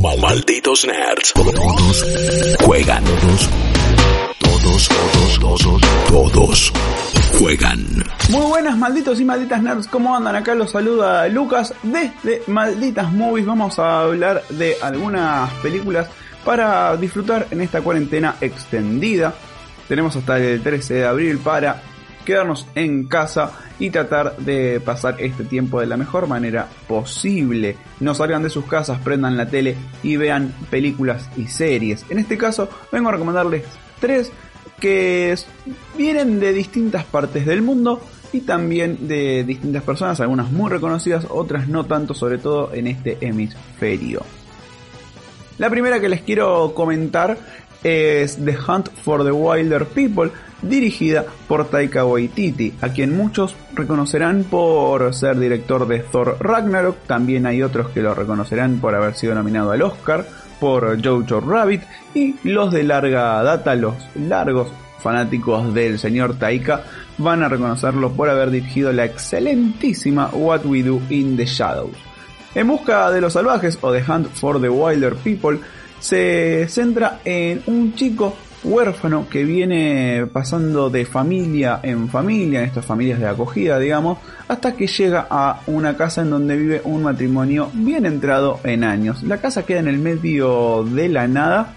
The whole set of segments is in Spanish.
Malditos nerds. Todos juegan. Todos, todos, todos, todos juegan. Muy buenas malditos y malditas nerds, ¿cómo andan? Acá los saluda Lucas desde Malditas Movies. Vamos a hablar de algunas películas para disfrutar en esta cuarentena extendida. Tenemos hasta el 13 de abril para quedarnos en casa y tratar de pasar este tiempo de la mejor manera posible. No salgan de sus casas, prendan la tele y vean películas y series. En este caso vengo a recomendarles tres que vienen de distintas partes del mundo y también de distintas personas, algunas muy reconocidas, otras no tanto, sobre todo en este hemisferio. La primera que les quiero comentar es The Hunt for the Wilder People, dirigida por Taika Waititi, a quien muchos reconocerán por ser director de Thor Ragnarok, también hay otros que lo reconocerán por haber sido nominado al Oscar, por Jojo Rabbit, y los de larga data, los largos fanáticos del señor Taika, van a reconocerlo por haber dirigido la excelentísima What We Do in the Shadows. En busca de los salvajes o The Hunt for the Wilder People, se centra en un chico huérfano que viene pasando de familia en familia, en estas familias de acogida, digamos, hasta que llega a una casa en donde vive un matrimonio bien entrado en años. La casa queda en el medio de la nada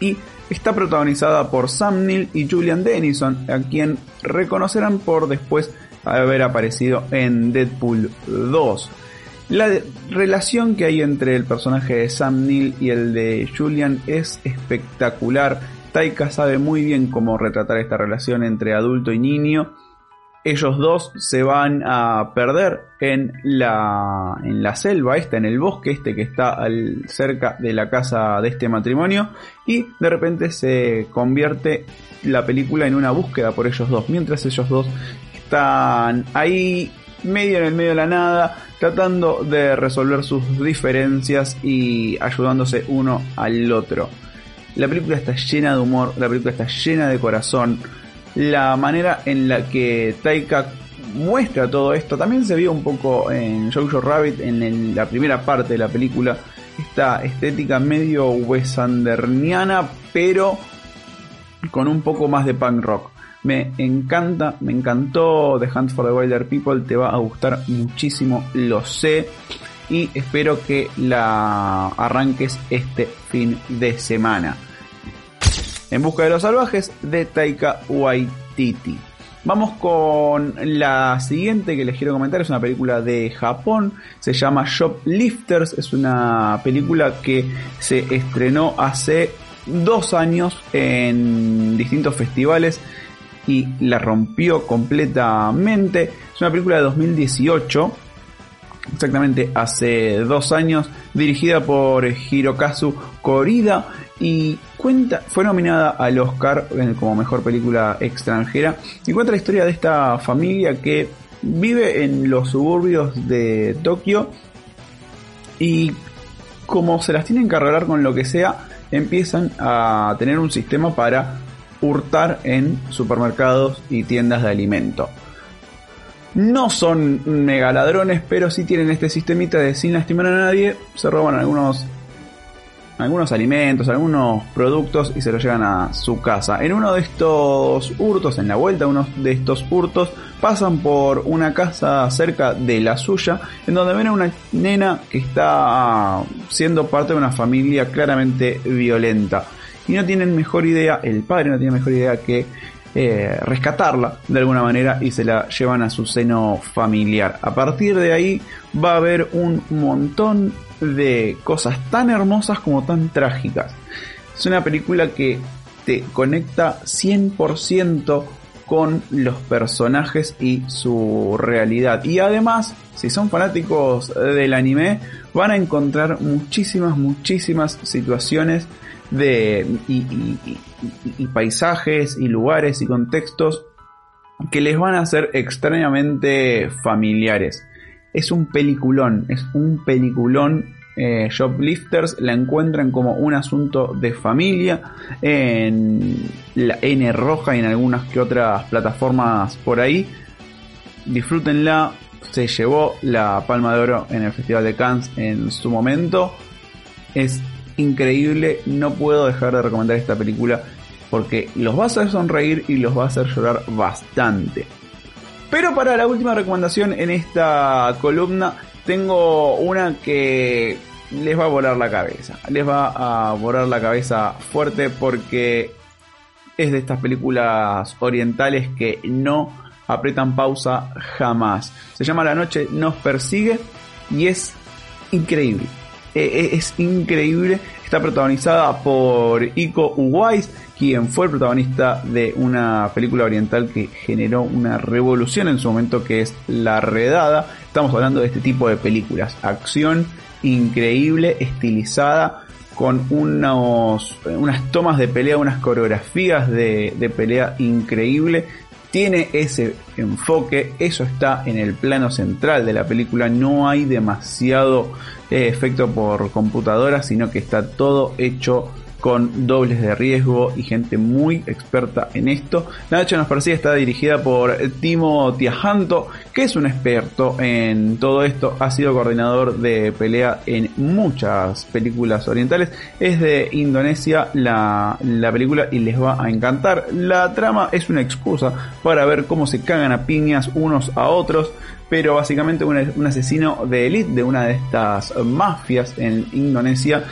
y está protagonizada por Sam Neill y Julian Dennison, a quien reconocerán por después haber aparecido en Deadpool 2. La relación que hay entre el personaje de Sam Neill y el de Julian es espectacular. Taika sabe muy bien cómo retratar esta relación entre adulto y niño. Ellos dos se van a perder en la, en la selva en el bosque este que está cerca de la casa de este matrimonio y de repente se convierte la película en una búsqueda por ellos dos, mientras ellos dos están ahí medio en el medio de la nada, tratando de resolver sus diferencias y ayudándose uno al otro. La película está llena de humor, la película está llena de corazón. La manera en la que Taika muestra todo esto también se vio un poco en Jojo Rabbit en la primera parte de la película. Esta estética medio Wes Anderniana, pero con un poco más de punk rock. Me encanta, me encantó The Hunt for the Wilder People, te va a gustar muchísimo, lo sé. Y espero que la arranques este fin de semana. En busca de los salvajes de Taika Waititi. Vamos con la siguiente que les quiero comentar. Es una película de Japón. Se llama Shoplifters. Es una película que se estrenó hace dos años en distintos festivales y la rompió completamente. Es una película de 2018, exactamente hace dos años, dirigida por Hirokazu Korida y cuenta, fue nominada al Oscar como mejor película extranjera y cuenta la historia de esta familia que vive en los suburbios de Tokio y como se las tienen que arreglar con lo que sea, empiezan a tener un sistema para hurtar en supermercados y tiendas de alimento. No son megaladrones, pero sí tienen este sistemita de sin lastimar a nadie, se roban algunos algunos alimentos, algunos productos y se los llevan a su casa. En uno de estos hurtos, en la vuelta uno de estos hurtos, pasan por una casa cerca de la suya, en donde ven a una nena que está siendo parte de una familia claramente violenta y no tienen mejor idea, el padre no tiene mejor idea que eh, rescatarla de alguna manera y se la llevan a su seno familiar. A partir de ahí va a haber un montón de cosas tan hermosas como tan trágicas. Es una película que te conecta 100% con los personajes y su realidad. Y además, si son fanáticos del anime, van a encontrar muchísimas, muchísimas situaciones de y, paisajes y lugares y contextos que les van a ser extrañamente familiares. Es un peliculón, es un peliculón. Eh, Shoplifters la encuentran como un asunto de familia en la N roja y en algunas que otras plataformas por ahí. Disfrútenla, se llevó la Palma de Oro en el Festival de Cannes en su momento es increíble, no puedo dejar de recomendar esta película porque los va a hacer sonreír y los va a hacer llorar bastante. Pero para la última recomendación en esta columna tengo una que les va a volar la cabeza. Les va a volar la cabeza fuerte porque es de estas películas orientales que no apretan pausa jamás. Se llama La noche nos persigue y es increíble. E, e, es increíble. Está protagonizada por Iko Uwais, quien fue el protagonista de una película oriental que generó una revolución en su momento que es La Redada. Estamos hablando de este tipo de películas. Acción increíble, estilizada, con unos, unas tomas de pelea, unas coreografías de, de pelea increíble. Tiene ese enfoque, eso está en el plano central de la película, no hay demasiado eh, efecto por computadora, sino que está todo hecho con dobles de riesgo y gente muy experta en esto. La noche nos persigue está dirigida por Timo Tiajanto, que es un experto en todo esto, ha sido coordinador de pelea en muchas películas orientales, es de Indonesia la, la película y les va a encantar. La trama es una excusa para ver cómo se cagan a piñas unos a otros pero básicamente un, un, asesino de élite de una de estas mafias en Indonesia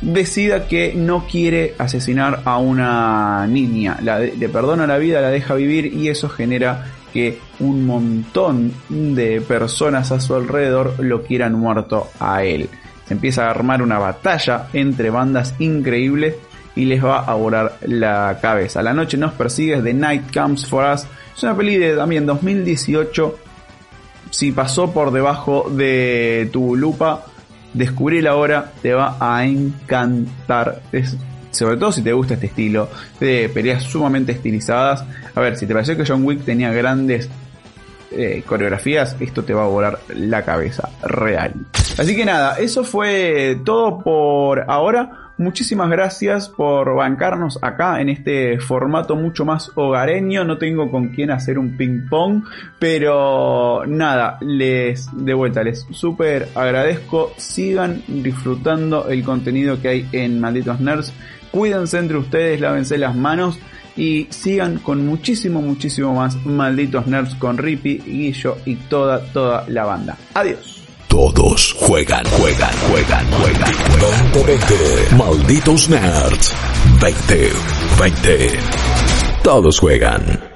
decida que no quiere asesinar a una niña, le perdona la vida, la deja vivir y eso genera que un montón de personas a su alrededor lo quieran muerto a él. Se empieza a armar una batalla entre bandas increíbles y les va a volar la cabeza. La noche nos persigue, The Night Comes For Us. Es una peli de también 2018. Si pasó por debajo de tu lupa, descubrí la te va a encantar. Es, sobre todo si te gusta este estilo de peleas sumamente estilizadas. A ver, si te pareció que John Wick tenía grandes eh, coreografías, esto te va a volar la cabeza real. Así que nada, eso fue todo por ahora. Muchísimas gracias por bancarnos acá en este formato mucho más hogareño. No tengo con quién hacer un ping pong, pero nada, les de vuelta, les súper agradezco. Sigan disfrutando el contenido que hay en Malditos Nerds. Cuídense entre ustedes, lávense las manos y sigan con muchísimo, muchísimo más Malditos Nerds con Rippy, Guillo y toda, toda la banda. Adiós. Todos juegan, juegan, juegan, juegan, juegan. 20, Malditos Nerds. 20, 20. Todos juegan.